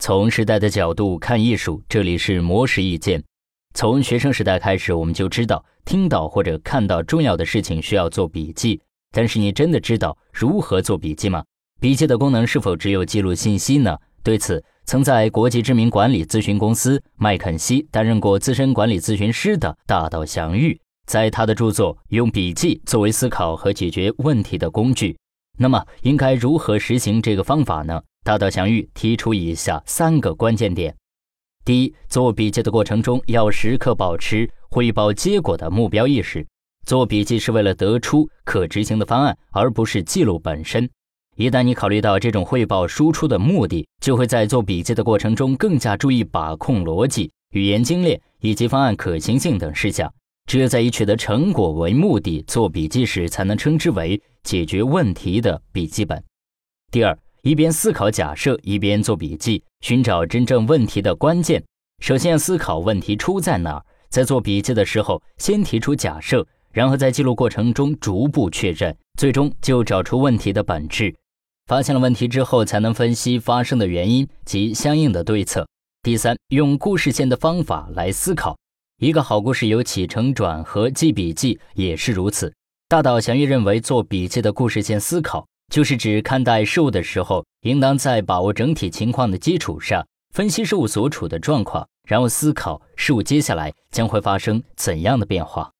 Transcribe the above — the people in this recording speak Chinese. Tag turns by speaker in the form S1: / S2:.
S1: 从时代的角度看艺术，这里是魔石意见。从学生时代开始，我们就知道听到或者看到重要的事情需要做笔记。但是你真的知道如何做笔记吗？笔记的功能是否只有记录信息呢？对此，曾在国际知名管理咨询公司麦肯锡担任过资深管理咨询师的大岛祥玉，在他的著作《用笔记作为思考和解决问题的工具》，那么应该如何实行这个方法呢？大道祥玉提出以下三个关键点：第一，做笔记的过程中要时刻保持汇报结果的目标意识，做笔记是为了得出可执行的方案，而不是记录本身。一旦你考虑到这种汇报输出的目的，就会在做笔记的过程中更加注意把控逻辑、语言精炼以及方案可行性等事项。只有在以取得成果为目的做笔记时，才能称之为解决问题的笔记本。第二。一边思考假设，一边做笔记，寻找真正问题的关键。首先要思考问题出在哪儿，在做笔记的时候先提出假设，然后在记录过程中逐步确认，最终就找出问题的本质。发现了问题之后，才能分析发生的原因及相应的对策。第三，用故事线的方法来思考。一个好故事有起承转合，记笔记也是如此。大岛祥玉认为，做笔记的故事线思考。就是指看待事物的时候，应当在把握整体情况的基础上，分析事物所处的状况，然后思考事物接下来将会发生怎样的变化。